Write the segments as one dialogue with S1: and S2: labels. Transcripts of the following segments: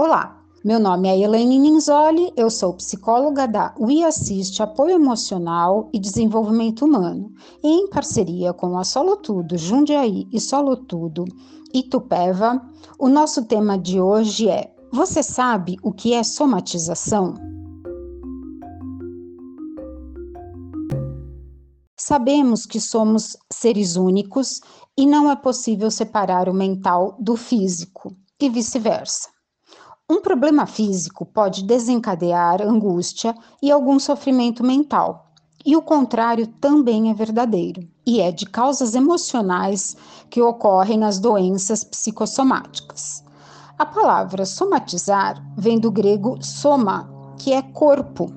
S1: Olá, meu nome é Elaine Ninzoli, eu sou psicóloga da We Assist Apoio Emocional e Desenvolvimento Humano, e em parceria com a Solo Tudo Jundiaí e Solo Tudo Itupeva, o nosso tema de hoje é: Você sabe o que é somatização? Sabemos que somos seres únicos e não é possível separar o mental do físico, e vice-versa. Um problema físico pode desencadear angústia e algum sofrimento mental. E o contrário também é verdadeiro, e é de causas emocionais que ocorrem nas doenças psicossomáticas. A palavra somatizar vem do grego soma, que é corpo.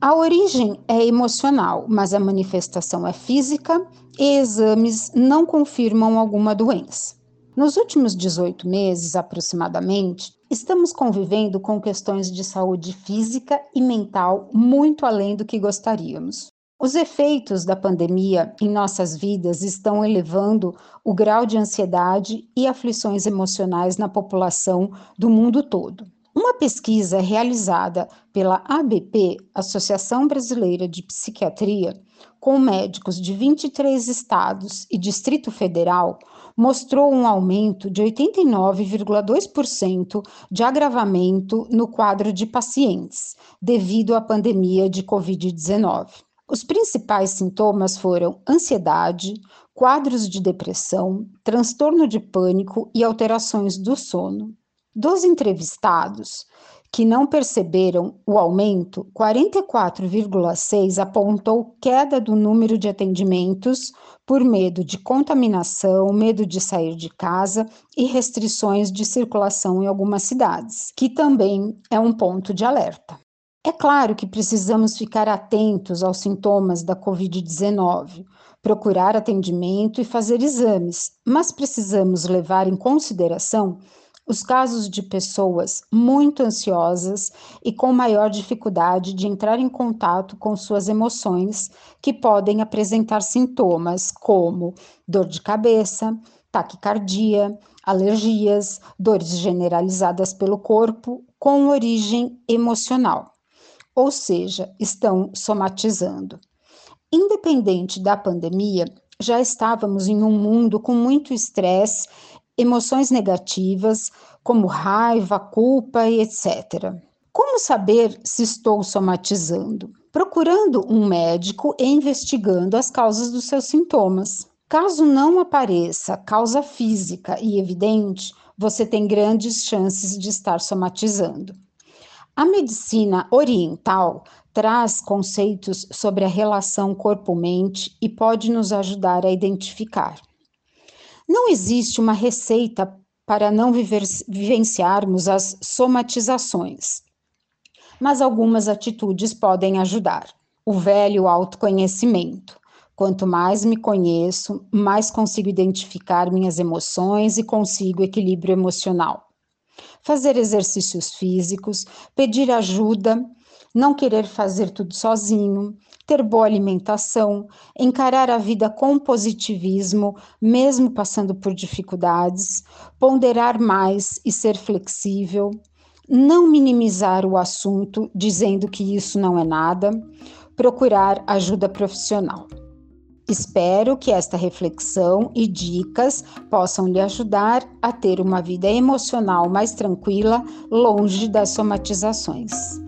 S1: A origem é emocional, mas a manifestação é física e exames não confirmam alguma doença. Nos últimos 18 meses, aproximadamente, estamos convivendo com questões de saúde física e mental muito além do que gostaríamos. Os efeitos da pandemia em nossas vidas estão elevando o grau de ansiedade e aflições emocionais na população do mundo todo. Uma pesquisa realizada pela ABP, Associação Brasileira de Psiquiatria, com médicos de 23 estados e Distrito Federal, mostrou um aumento de 89,2% de agravamento no quadro de pacientes devido à pandemia de Covid-19. Os principais sintomas foram ansiedade, quadros de depressão, transtorno de pânico e alterações do sono. Dos entrevistados que não perceberam o aumento, 44,6 apontou queda do número de atendimentos por medo de contaminação, medo de sair de casa e restrições de circulação em algumas cidades, que também é um ponto de alerta. É claro que precisamos ficar atentos aos sintomas da Covid-19, procurar atendimento e fazer exames, mas precisamos levar em consideração os casos de pessoas muito ansiosas e com maior dificuldade de entrar em contato com suas emoções, que podem apresentar sintomas como dor de cabeça, taquicardia, alergias, dores generalizadas pelo corpo com origem emocional, ou seja, estão somatizando. Independente da pandemia, já estávamos em um mundo com muito estresse emoções negativas, como raiva, culpa e etc. Como saber se estou somatizando? Procurando um médico e investigando as causas dos seus sintomas. Caso não apareça causa física e evidente, você tem grandes chances de estar somatizando. A medicina oriental traz conceitos sobre a relação corpo-mente e pode nos ajudar a identificar. Não existe uma receita para não viver, vivenciarmos as somatizações, mas algumas atitudes podem ajudar. O velho autoconhecimento. Quanto mais me conheço, mais consigo identificar minhas emoções e consigo equilíbrio emocional. Fazer exercícios físicos, pedir ajuda não querer fazer tudo sozinho, ter boa alimentação, encarar a vida com positivismo, mesmo passando por dificuldades, ponderar mais e ser flexível, não minimizar o assunto dizendo que isso não é nada, procurar ajuda profissional. Espero que esta reflexão e dicas possam lhe ajudar a ter uma vida emocional mais tranquila, longe das somatizações.